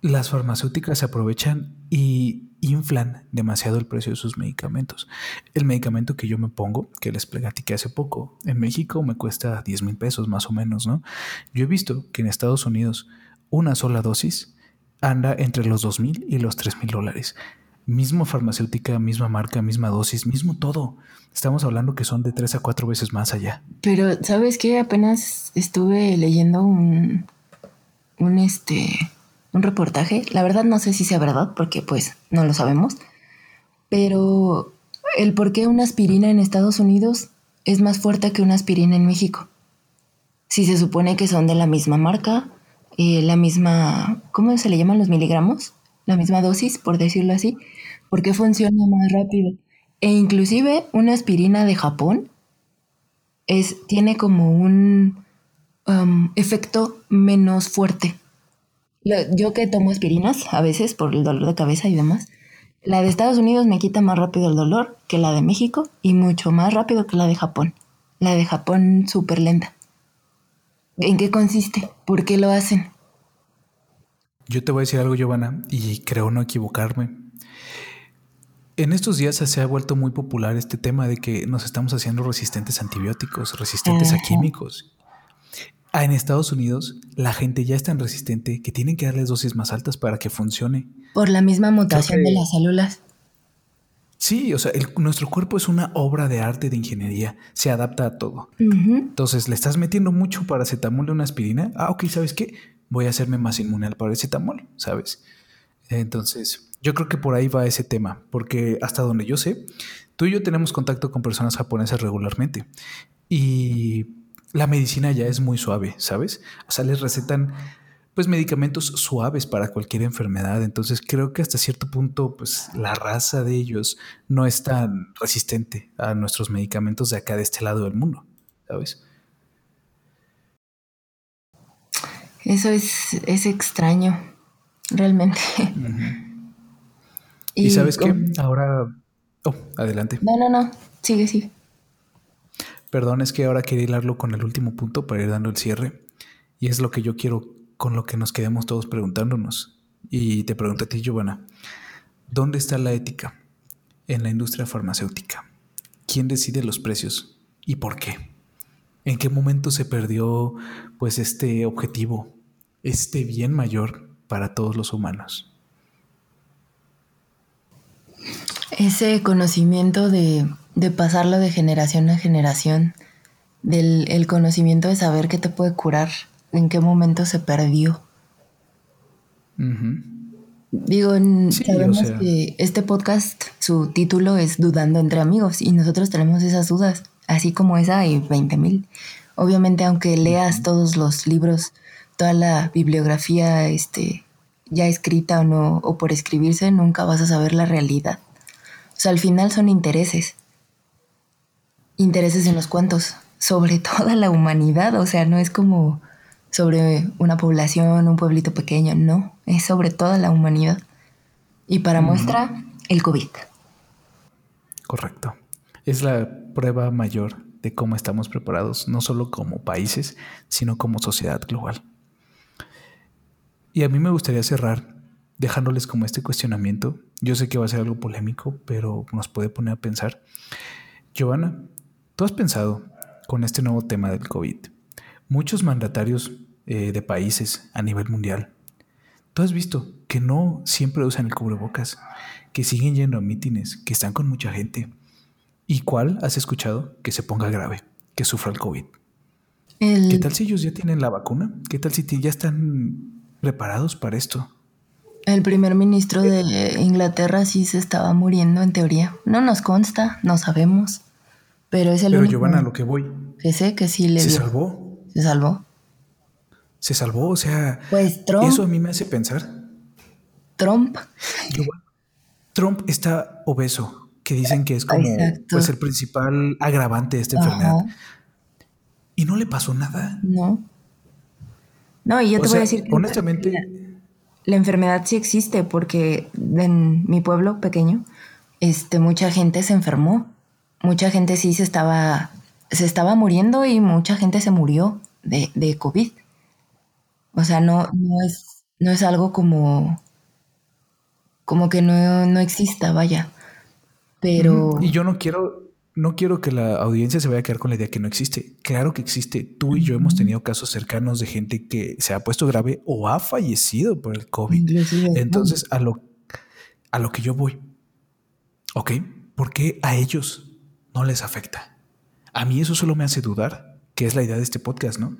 las farmacéuticas se aprovechan y inflan demasiado el precio de sus medicamentos. El medicamento que yo me pongo, que les platiqué hace poco, en México me cuesta 10 mil pesos más o menos, ¿no? Yo he visto que en Estados Unidos una sola dosis anda entre los 2 mil y los 3 mil dólares. Mismo farmacéutica, misma marca, misma dosis, mismo todo. Estamos hablando que son de 3 a 4 veces más allá. Pero, ¿sabes qué? Apenas estuve leyendo un, un este un reportaje. La verdad no sé si sea verdad, porque pues no lo sabemos. Pero el por qué una aspirina en Estados Unidos es más fuerte que una aspirina en México. Si se supone que son de la misma marca, eh, la misma, ¿cómo se le llaman los miligramos? La misma dosis, por decirlo así. ¿Por qué funciona más rápido? E inclusive una aspirina de Japón es, tiene como un um, efecto menos fuerte yo que tomo aspirinas a veces por el dolor de cabeza y demás, la de Estados Unidos me quita más rápido el dolor que la de México y mucho más rápido que la de Japón. La de Japón súper lenta. ¿En qué consiste? ¿Por qué lo hacen? Yo te voy a decir algo, Giovanna, y creo no equivocarme. En estos días se ha vuelto muy popular este tema de que nos estamos haciendo resistentes a antibióticos, resistentes a químicos. Ah, en Estados Unidos, la gente ya es tan resistente que tienen que darles dosis más altas para que funcione. Por la misma mutación de las células. Sí, o sea, nuestro cuerpo es una obra de arte de ingeniería, se adapta a todo. Entonces, le estás metiendo mucho paracetamol de una aspirina. Ah, ok, ¿sabes qué? Voy a hacerme más inmune al paracetamol, ¿sabes? Entonces, yo creo que por ahí va ese tema, porque hasta donde yo sé, tú y yo tenemos contacto con personas japonesas regularmente. Y la medicina ya es muy suave, ¿sabes? O sea, les recetan pues medicamentos suaves para cualquier enfermedad. Entonces creo que hasta cierto punto pues la raza de ellos no es tan resistente a nuestros medicamentos de acá de este lado del mundo, ¿sabes? Eso es, es extraño, realmente. y, sabes qué, ahora... Oh, adelante. No, no, no, sigue, sigue. Perdón, es que ahora quería hilarlo con el último punto para ir dando el cierre. Y es lo que yo quiero con lo que nos quedemos todos preguntándonos. Y te pregunto a ti, Giovanna, ¿dónde está la ética en la industria farmacéutica? ¿Quién decide los precios y por qué? ¿En qué momento se perdió pues este objetivo, este bien mayor para todos los humanos? Ese conocimiento de de pasarlo de generación a generación, del el conocimiento de saber qué te puede curar, en qué momento se perdió. Digo, sabemos que este podcast, su título es Dudando entre amigos y nosotros tenemos esas dudas, así como esa hay 20 mil. Obviamente, aunque leas todos los libros, toda la bibliografía este, ya escrita o no, o por escribirse, nunca vas a saber la realidad. O sea, al final son intereses intereses en los cuantos, sobre toda la humanidad, o sea, no es como sobre una población, un pueblito pequeño, no, es sobre toda la humanidad. Y para muestra, el COVID. Correcto. Es la prueba mayor de cómo estamos preparados, no solo como países, sino como sociedad global. Y a mí me gustaría cerrar dejándoles como este cuestionamiento. Yo sé que va a ser algo polémico, pero nos puede poner a pensar. Giovanna, ¿Tú has pensado con este nuevo tema del COVID? Muchos mandatarios eh, de países a nivel mundial, tú has visto que no siempre usan el cubrebocas, que siguen yendo a mítines, que están con mucha gente. ¿Y cuál has escuchado que se ponga grave, que sufra el COVID? ¿Qué tal si ellos ya tienen la vacuna? ¿Qué tal si ya están preparados para esto? El primer ministro de Inglaterra sí se estaba muriendo en teoría. No nos consta, no sabemos. Pero es el Pero Giovanna, a lo que voy. Que sé que sí le Se salvó. Se salvó. Se salvó, o sea. Pues Trump. Eso a mí me hace pensar. Trump. Trump está obeso, que dicen que es como pues, el principal agravante de esta enfermedad. Y no le pasó nada. No. No, y yo te voy a decir que honestamente la, enfermedad sí existe porque en mi pueblo pequeño este mucha gente se enfermó mucha gente sí se estaba, se estaba muriendo y mucha gente se murió de, de COVID. O sea, no, no, es, no es algo como, como que no, no exista, vaya. Pero... Y yo no quiero, no quiero que la audiencia se vaya a quedar con la idea que no existe. Claro que existe. Tú y yo hemos tenido casos cercanos de gente que se ha puesto grave o ha fallecido por el COVID. Entonces, a lo, a lo que yo voy, ¿ok? ¿Por qué a ellos no les afecta? A mí eso solo me hace dudar, que es la idea de este podcast, ¿no?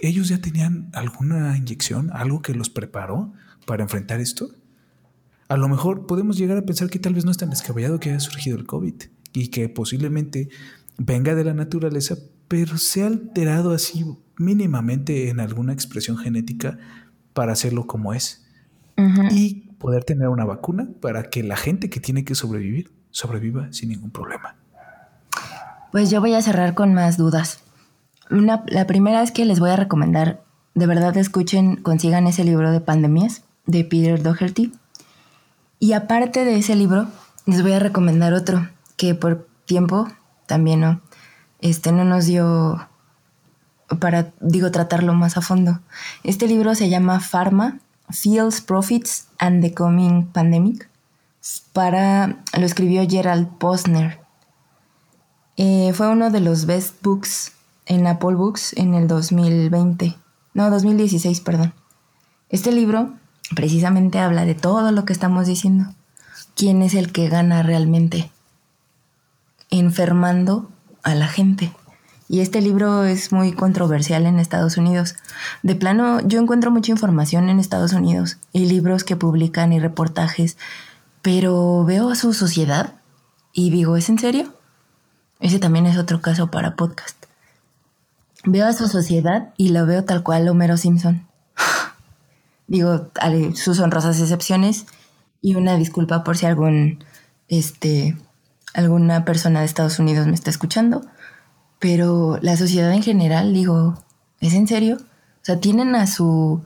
¿Ellos ya tenían alguna inyección, algo que los preparó para enfrentar esto? A lo mejor podemos llegar a pensar que tal vez no es tan descabellado que haya surgido el COVID y que posiblemente venga de la naturaleza, pero se ha alterado así mínimamente en alguna expresión genética para hacerlo como es. Y poder tener una vacuna para que la gente que tiene que sobrevivir sobreviva sin ningún problema. Pues yo voy a cerrar con más dudas. la primera es que les voy a recomendar, de verdad escuchen, consigan ese libro de pandemias de Peter Doherty. Y aparte de ese libro, les voy a recomendar otro que por tiempo también no, este no nos dio para, digo, tratarlo más a fondo. Este libro se llama Pharma, Fields, Profits and the Coming Pandemic. Para, lo escribió Gerald Posner. Eh, fue uno de los best books en Apple Books en el 2020. No, 2016, perdón. Este libro precisamente habla de todo lo que estamos diciendo. ¿Quién es el que gana realmente? Enfermando a la gente. Y este libro es muy controversial en Estados Unidos. De plano, yo encuentro mucha información en Estados Unidos y libros que publican y reportajes, pero veo a su sociedad y digo, ¿es en serio? Ese también es otro caso para podcast. Veo a su sociedad y lo veo tal cual Homero Simpson. digo, sus honrosas excepciones y una disculpa por si algún, este, alguna persona de Estados Unidos me está escuchando pero la sociedad en general, digo, ¿es en serio? O sea, tienen a su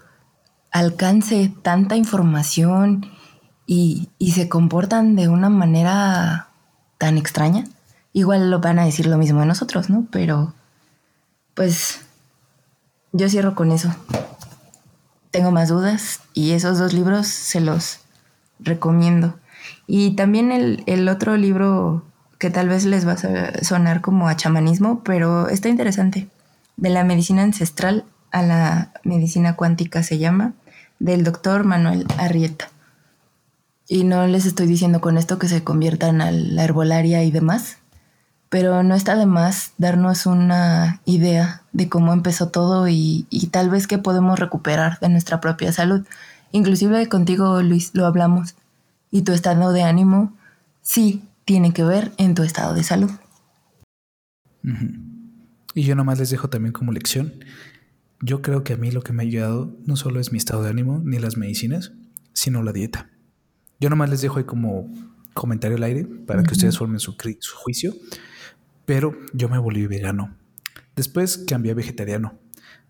alcance tanta información y, se comportan de una manera tan extraña. Igual lo van a decir lo mismo de nosotros, ¿no? Pero, pues, yo cierro con eso. Tengo más dudas y esos dos libros se los recomiendo. Y también el, el otro libro que tal vez les va a sonar como a chamanismo, pero está interesante. De la medicina ancestral a la medicina cuántica se llama, del doctor Manuel Arrieta. Y no les estoy diciendo con esto que se conviertan a la herbolaria y demás, pero no está de más darnos una idea de cómo empezó todo y, y tal vez qué podemos recuperar de nuestra propia salud. Inclusive contigo, Luis, lo hablamos. Y tu estado de ánimo, sí, tiene que ver en tu estado de salud. Y yo nomás les dejo también como lección. Yo creo que a mí lo que me ha ayudado no solo es mi estado de ánimo ni las medicinas, sino la dieta. Yo nomás les dejo ahí como comentario al aire para que ustedes formen su, su juicio. Pero yo me volví vegano. Después cambié a vegetariano,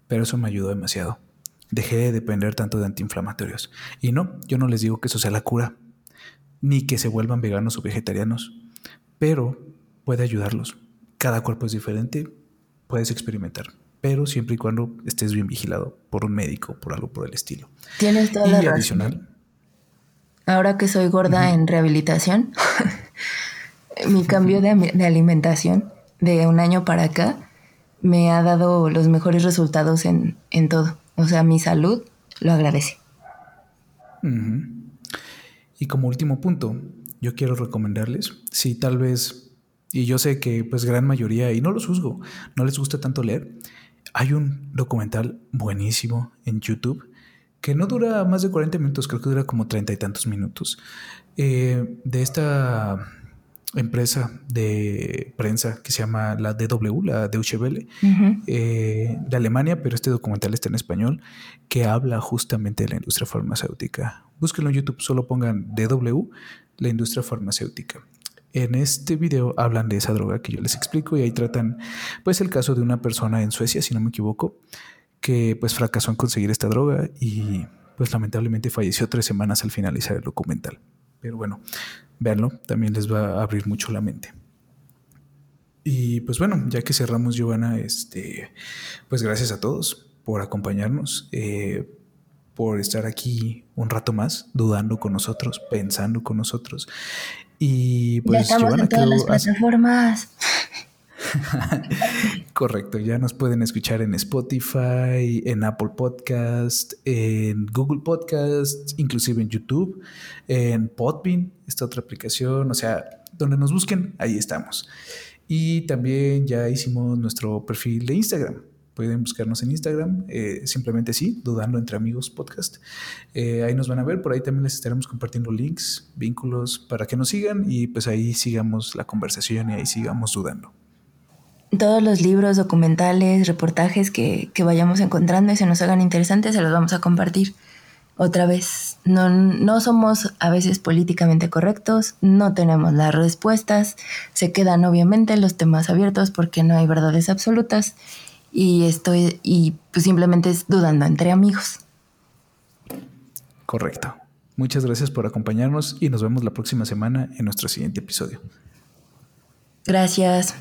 pero eso me ayudó demasiado. Dejé de depender tanto de antiinflamatorios. Y no, yo no les digo que eso sea la cura, ni que se vuelvan veganos o vegetarianos, pero puede ayudarlos. Cada cuerpo es diferente, puedes experimentar, pero siempre y cuando estés bien vigilado por un médico, por algo por el estilo. Tienes toda la razón. Ahora que soy gorda en rehabilitación, mi cambio de, alimentación de un año para acá me ha dado los mejores resultados en, todo. O sea, mi salud lo agradece. Y como último punto, yo quiero recomendarles, si tal vez, y yo sé que pues gran mayoría, y no los juzgo, no les gusta tanto leer, hay un documental buenísimo en YouTube que no dura más de 40 minutos, creo que dura como treinta y tantos minutos, eh, de esta empresa de prensa que se llama la DW, la Deutsche Welle, eh, de Alemania, pero este documental está en español, que habla justamente de la industria farmacéutica. Búsquenlo en YouTube, solo pongan DW, la industria farmacéutica. En este video hablan de esa droga que yo les explico y ahí tratan pues el caso de una persona en Suecia, si no me equivoco, que pues fracasó en conseguir esta droga y pues lamentablemente falleció tres semanas al finalizar el documental. Pero bueno, véanlo, también les va a abrir mucho la mente. Y pues bueno, ya que cerramos, Giovanna, este, pues gracias a todos por acompañarnos. Eh, por estar aquí un rato más, dudando con nosotros, pensando con nosotros. Y pues, ya estamos en todas las plataformas. Correcto, ya nos pueden escuchar en Spotify, en Apple Podcast, en Google Podcast, inclusive en YouTube, en Podbean, esta otra aplicación, o sea, donde nos busquen, ahí estamos. Y también ya hicimos nuestro perfil de Instagram. Pueden buscarnos en Instagram, eh, simplemente sí, Dudando entre Amigos Podcast. Eh, ahí nos van a ver, por ahí también les estaremos compartiendo links, vínculos para que nos sigan y pues ahí sigamos la conversación y ahí sigamos dudando todos los libros, documentales, reportajes que, vayamos encontrando y se nos hagan interesantes, se los vamos a compartir. Otra vez, no, no somos a veces políticamente correctos, no tenemos las respuestas, se quedan obviamente los temas abiertos porque no hay verdades absolutas y estoy y pues simplemente es dudando entre amigos. Correcto. Muchas gracias por acompañarnos y nos vemos la próxima semana en nuestro siguiente episodio. Gracias.